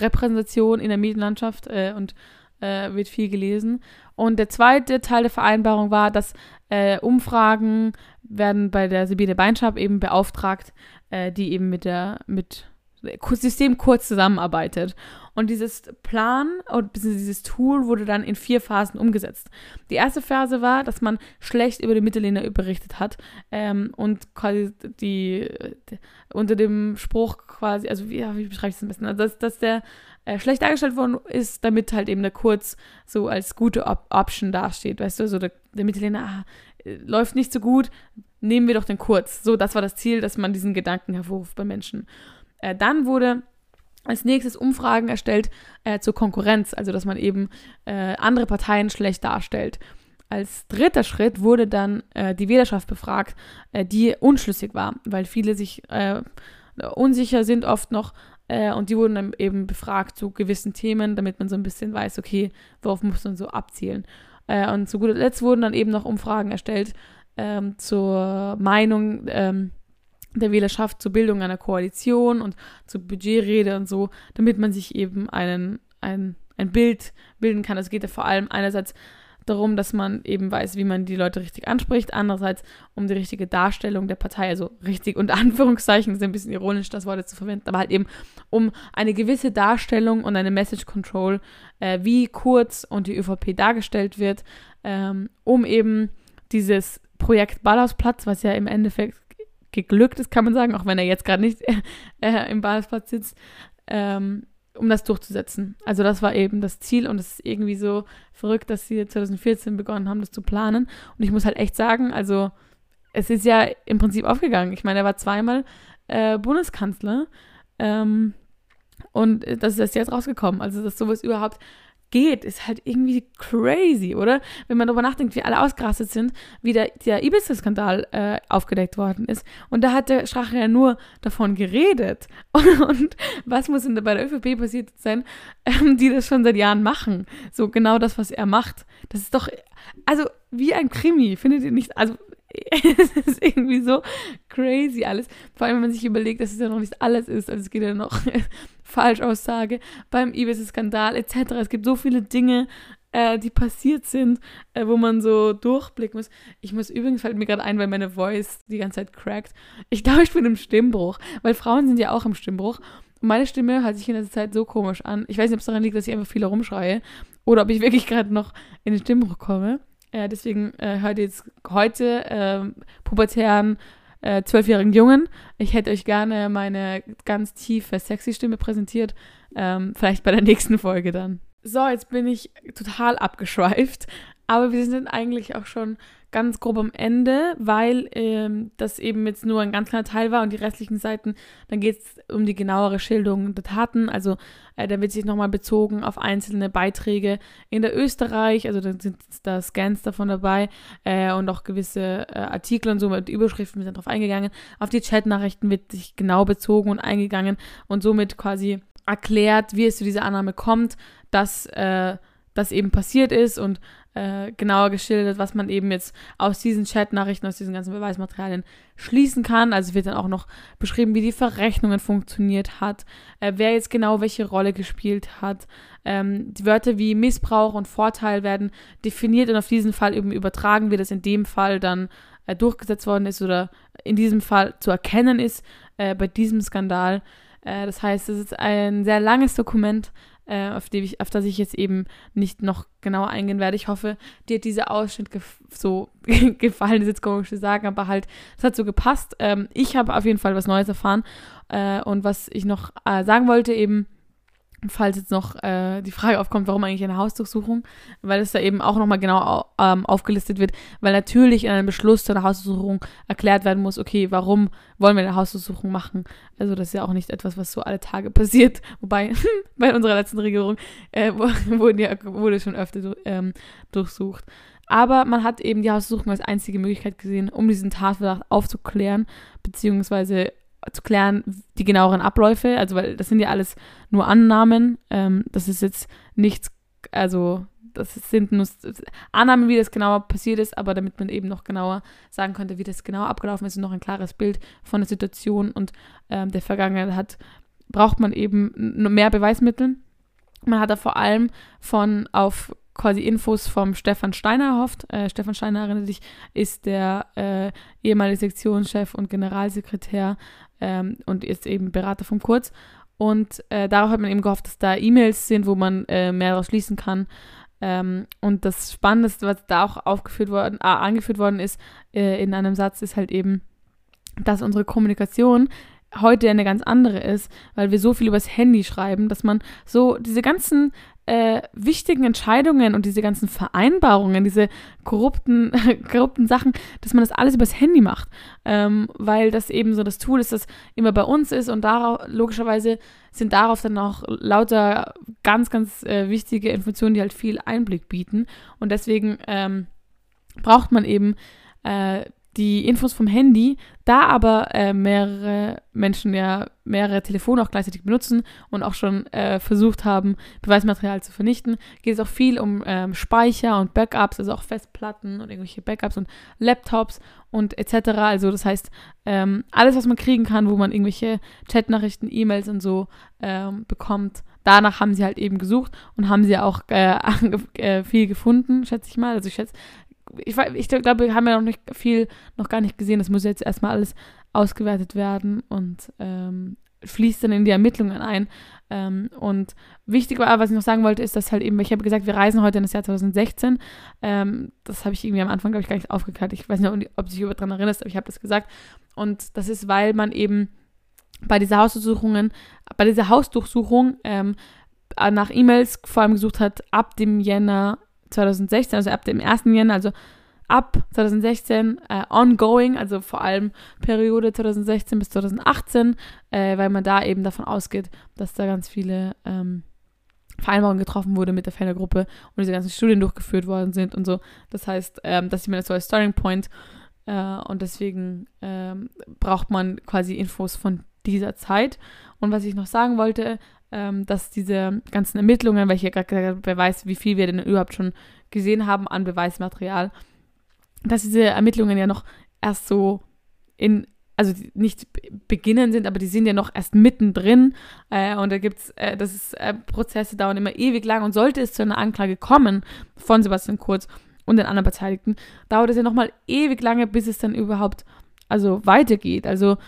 Repräsentation in der Medienlandschaft äh, und äh, wird viel gelesen. Und der zweite Teil der Vereinbarung war, dass äh, Umfragen werden bei der Sabine Beinschab eben beauftragt, äh, die eben mit der mit System kurz zusammenarbeitet. Und dieses Plan und dieses Tool wurde dann in vier Phasen umgesetzt. Die erste Phase war, dass man schlecht über die Mittellinie berichtet hat ähm, und quasi die, die, unter dem Spruch quasi, also wie, wie beschreibe ich es am besten, also dass, dass der äh, schlecht dargestellt worden ist, damit halt eben der Kurz so als gute Op Option dasteht, weißt du, so der, der Mittellinie, ah, äh, läuft nicht so gut, nehmen wir doch den Kurz. So, das war das Ziel, dass man diesen Gedanken hervorruft bei Menschen. Äh, dann wurde als nächstes Umfragen erstellt äh, zur Konkurrenz, also dass man eben äh, andere Parteien schlecht darstellt. Als dritter Schritt wurde dann äh, die Wählerschaft befragt, äh, die unschlüssig war, weil viele sich äh, unsicher sind oft noch und die wurden dann eben befragt zu gewissen Themen, damit man so ein bisschen weiß, okay, worauf muss man so abzielen. und zu guter Letzt wurden dann eben noch Umfragen erstellt ähm, zur Meinung ähm, der Wählerschaft zur Bildung einer Koalition und zur Budgetrede und so, damit man sich eben einen, ein, ein Bild bilden kann. Es geht ja vor allem einerseits darum, dass man eben weiß, wie man die Leute richtig anspricht, andererseits um die richtige Darstellung der Partei, also richtig unter (laughs) Anführungszeichen, ist ein bisschen ironisch, das Wort zu verwenden, aber halt eben um eine gewisse Darstellung und eine Message Control, äh, wie Kurz und die ÖVP dargestellt wird, ähm, um eben dieses Projekt Ballhausplatz, was ja im Endeffekt geglückt ist, kann man sagen, auch wenn er jetzt gerade nicht (laughs) äh, im Ballsplatz sitzt, ähm, um das durchzusetzen. Also das war eben das Ziel und es ist irgendwie so verrückt, dass sie 2014 begonnen haben, das zu planen. Und ich muss halt echt sagen, also es ist ja im Prinzip aufgegangen. Ich meine, er war zweimal äh, Bundeskanzler ähm, und das ist jetzt rausgekommen. Also dass sowas überhaupt geht, ist halt irgendwie crazy, oder? Wenn man darüber nachdenkt, wie alle ausgerastet sind, wie der, der Ibiza-Skandal äh, aufgedeckt worden ist. Und da hat der Strache ja nur davon geredet. Und, (laughs) und was muss denn bei der ÖVP passiert sein, (laughs) ähm, die das schon seit Jahren machen? So genau das, was er macht. Das ist doch, also wie ein Krimi, findet ihr nicht? Also (laughs) es ist irgendwie so crazy alles. Vor allem, wenn man sich überlegt, dass es ja noch nicht alles ist. Also es geht ja noch (laughs) Falschaussage beim Ibiza-Skandal etc. Es gibt so viele Dinge, äh, die passiert sind, äh, wo man so durchblicken muss. Ich muss übrigens, fällt mir gerade ein, weil meine Voice die ganze Zeit crackt. Ich glaube, ich bin im Stimmbruch, weil Frauen sind ja auch im Stimmbruch. Und meine Stimme hört sich in dieser Zeit so komisch an. Ich weiß nicht, ob es daran liegt, dass ich einfach viel herumschreie oder ob ich wirklich gerade noch in den Stimmbruch komme. Äh, deswegen äh, hört jetzt heute äh, pubertären äh, zwölfjährigen Jungen. Ich hätte euch gerne meine ganz tiefe, sexy Stimme präsentiert. Ähm, vielleicht bei der (laughs) nächsten Folge dann. So, jetzt bin ich total abgeschweift. Aber wir sind eigentlich auch schon ganz grob am Ende, weil ähm, das eben jetzt nur ein ganz kleiner Teil war und die restlichen Seiten, dann geht es um die genauere Schilderung der Taten. Also äh, da wird sich nochmal bezogen auf einzelne Beiträge in der Österreich, also da sind da Scans davon dabei äh, und auch gewisse äh, Artikel und so mit Überschriften sind darauf eingegangen. Auf die Chatnachrichten wird sich genau bezogen und eingegangen und somit quasi erklärt, wie es zu dieser Annahme kommt, dass äh, das eben passiert ist und äh, genauer geschildert, was man eben jetzt aus diesen Chatnachrichten, aus diesen ganzen Beweismaterialien schließen kann. Also wird dann auch noch beschrieben, wie die Verrechnungen funktioniert hat, äh, wer jetzt genau welche Rolle gespielt hat. Ähm, die Wörter wie Missbrauch und Vorteil werden definiert und auf diesen Fall eben übertragen, wie das in dem Fall dann äh, durchgesetzt worden ist oder in diesem Fall zu erkennen ist äh, bei diesem Skandal. Äh, das heißt, es ist ein sehr langes Dokument, äh, auf, die ich, auf das ich jetzt eben nicht noch genauer eingehen werde. Ich hoffe, dir hat dieser Ausschnitt gef so (laughs) gefallen, das ist jetzt komisch zu sagen, aber halt, es hat so gepasst. Ähm, ich habe auf jeden Fall was Neues erfahren. Äh, und was ich noch äh, sagen wollte, eben, falls jetzt noch äh, die Frage aufkommt, warum eigentlich eine Hausdurchsuchung, weil es da eben auch nochmal genau ähm, aufgelistet wird, weil natürlich in einem Beschluss zu einer Hausdurchsuchung erklärt werden muss, okay, warum wollen wir eine Hausdurchsuchung machen? Also das ist ja auch nicht etwas, was so alle Tage (laughs) passiert, wobei (laughs) bei unserer letzten Regierung äh, (laughs) wurde, ja, wurde schon öfter ähm, durchsucht. Aber man hat eben die Hausdurchsuchung als einzige Möglichkeit gesehen, um diesen Tatverdacht aufzuklären, beziehungsweise zu klären, die genaueren Abläufe, also weil das sind ja alles nur Annahmen, ähm, das ist jetzt nichts, also das sind nur Annahmen, wie das genauer passiert ist, aber damit man eben noch genauer sagen könnte, wie das genau abgelaufen ist und noch ein klares Bild von der Situation und ähm, der Vergangenheit hat, braucht man eben mehr Beweismittel. Man hat da vor allem von auf quasi Infos vom Stefan Steiner erhofft. Äh, Stefan Steiner, erinnert sich, ist der äh, ehemalige Sektionschef und Generalsekretär ähm, und ist eben Berater vom Kurz. Und äh, darauf hat man eben gehofft, dass da E-Mails sind, wo man äh, mehr daraus schließen kann. Ähm, und das Spannendste, was da auch aufgeführt worden, äh, angeführt worden ist äh, in einem Satz, ist halt eben, dass unsere Kommunikation heute eine ganz andere ist, weil wir so viel übers Handy schreiben, dass man so diese ganzen äh, wichtigen Entscheidungen und diese ganzen Vereinbarungen, diese korrupten, (laughs) korrupten Sachen, dass man das alles übers Handy macht, ähm, weil das eben so das Tool ist, das immer bei uns ist und darauf, logischerweise sind darauf dann auch lauter ganz, ganz äh, wichtige Informationen, die halt viel Einblick bieten. Und deswegen ähm, braucht man eben äh, die Infos vom Handy, da aber äh, mehrere Menschen ja mehrere Telefone auch gleichzeitig benutzen und auch schon äh, versucht haben, Beweismaterial zu vernichten, geht es auch viel um ähm, Speicher und Backups, also auch Festplatten und irgendwelche Backups und Laptops und etc. Also das heißt, ähm, alles, was man kriegen kann, wo man irgendwelche Chatnachrichten, E-Mails und so ähm, bekommt, danach haben sie halt eben gesucht und haben sie auch äh, (laughs) äh, viel gefunden, schätze ich mal. Also ich schätze, ich, ich glaube, wir haben ja noch nicht viel, noch gar nicht gesehen. Das muss jetzt erstmal alles ausgewertet werden und ähm, fließt dann in die Ermittlungen ein. Ähm, und wichtig war, was ich noch sagen wollte, ist, dass halt eben, ich habe gesagt, wir reisen heute in das Jahr 2016. Ähm, das habe ich irgendwie am Anfang, glaube ich, gar nicht aufgeklärt. Ich weiß nicht, ob du dich daran erinnerst, aber ich habe das gesagt. Und das ist, weil man eben bei dieser Hausdurchsuchungen, bei dieser Hausdurchsuchung ähm, nach E-Mails vor allem gesucht hat, ab dem Jänner 2016, also ab dem 1. Jänner, also ab 2016 äh, ongoing, also vor allem Periode 2016 bis 2018, äh, weil man da eben davon ausgeht, dass da ganz viele ähm, Vereinbarungen getroffen wurde mit der Fällergruppe und diese ganzen Studien durchgeführt worden sind und so. Das heißt, ähm, das sieht man jetzt so als Starting Point äh, und deswegen ähm, braucht man quasi Infos von dieser Zeit. Und was ich noch sagen wollte, ähm, dass diese ganzen Ermittlungen, ja gerade gesagt wer weiß, wie viel wir denn überhaupt schon gesehen haben an Beweismaterial, dass diese Ermittlungen ja noch erst so in, also nicht beginnen sind, aber die sind ja noch erst mittendrin. Äh, und da gibt es, äh, das ist, äh, Prozesse dauern immer ewig lang. Und sollte es zu einer Anklage kommen von Sebastian Kurz und den anderen Beteiligten, dauert es ja nochmal ewig lange, bis es dann überhaupt also weitergeht. Also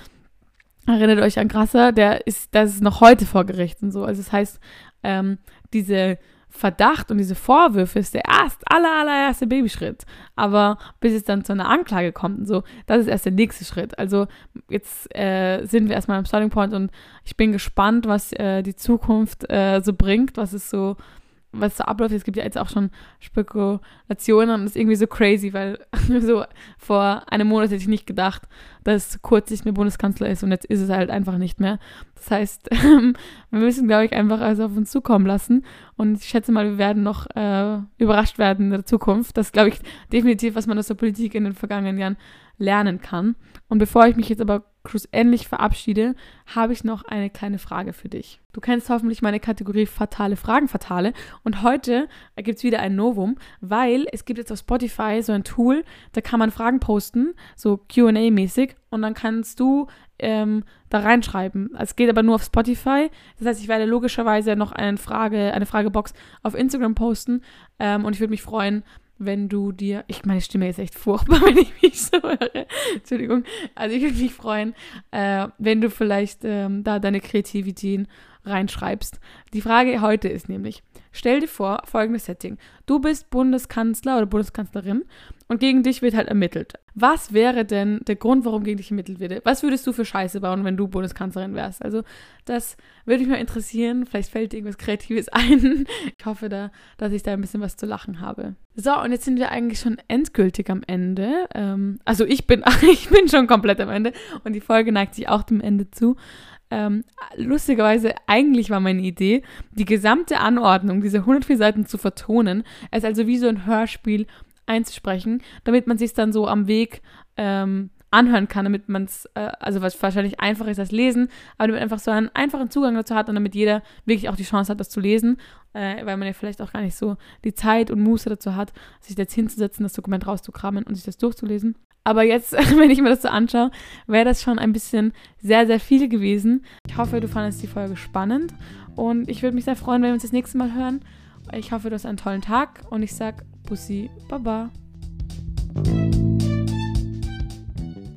erinnert euch an Grasser, der ist, das ist noch heute vor Gericht und so. Also das heißt, ähm, diese Verdacht und diese Vorwürfe ist der erst aller, allererste Babyschritt. Aber bis es dann zu einer Anklage kommt und so, das ist erst der nächste Schritt. Also jetzt äh, sind wir erstmal am Starting Point und ich bin gespannt, was äh, die Zukunft äh, so bringt, was es so was so abläuft. Es gibt ja jetzt auch schon Spekulationen und das ist irgendwie so crazy, weil (laughs) so vor einem Monat hätte ich nicht gedacht, dass Kurz nicht mehr Bundeskanzler ist und jetzt ist es halt einfach nicht mehr. Das heißt, (laughs) wir müssen, glaube ich, einfach also auf uns zukommen lassen und ich schätze mal, wir werden noch äh, überrascht werden in der Zukunft. Das ist, glaube ich, definitiv, was man aus der Politik in den vergangenen Jahren lernen kann. Und bevor ich mich jetzt aber schlussendlich verabschiede, habe ich noch eine kleine Frage für dich. Du kennst hoffentlich meine Kategorie Fatale Fragen, Fatale. Und heute gibt es wieder ein Novum, weil es gibt jetzt auf Spotify so ein Tool, da kann man Fragen posten, so QA-mäßig, und dann kannst du ähm, da reinschreiben. Es geht aber nur auf Spotify. Das heißt, ich werde logischerweise noch eine Frage, eine Fragebox auf Instagram posten. Ähm, und ich würde mich freuen, wenn du dir, ich meine Stimme ist echt furchtbar, (laughs) wenn ich mich so höre. Entschuldigung. Also ich würde mich freuen, äh, wenn du vielleicht ähm, da deine Kreativität reinschreibst. Die Frage heute ist nämlich, Stell dir vor, folgendes Setting. Du bist Bundeskanzler oder Bundeskanzlerin und gegen dich wird halt ermittelt. Was wäre denn der Grund, warum gegen dich ermittelt wird? Was würdest du für Scheiße bauen, wenn du Bundeskanzlerin wärst? Also, das würde mich mal interessieren. Vielleicht fällt dir irgendwas Kreatives (laughs) ein. Ich hoffe da, dass ich da ein bisschen was zu lachen habe. So, und jetzt sind wir eigentlich schon endgültig am Ende. Ähm, also, ich bin, (laughs) ich bin schon komplett am Ende und die Folge neigt sich auch dem Ende zu. Ähm, lustigerweise, eigentlich war meine Idee, die gesamte Anordnung dieser 104 Seiten zu vertonen, es also wie so ein Hörspiel einzusprechen, damit man sich dann so am Weg ähm, anhören kann, damit man es, äh, also was wahrscheinlich einfacher ist als lesen, aber damit man einfach so einen einfachen Zugang dazu hat und damit jeder wirklich auch die Chance hat, das zu lesen, äh, weil man ja vielleicht auch gar nicht so die Zeit und Muße dazu hat, sich jetzt hinzusetzen, das Dokument rauszukramen und sich das durchzulesen. Aber jetzt, (laughs) wenn ich mir das so anschaue, wäre das schon ein bisschen sehr, sehr viel gewesen. Ich hoffe, du fandest die Folge spannend und ich würde mich sehr freuen, wenn wir uns das nächste Mal hören. Ich hoffe, du hast einen tollen Tag und ich sage Bussi, Baba.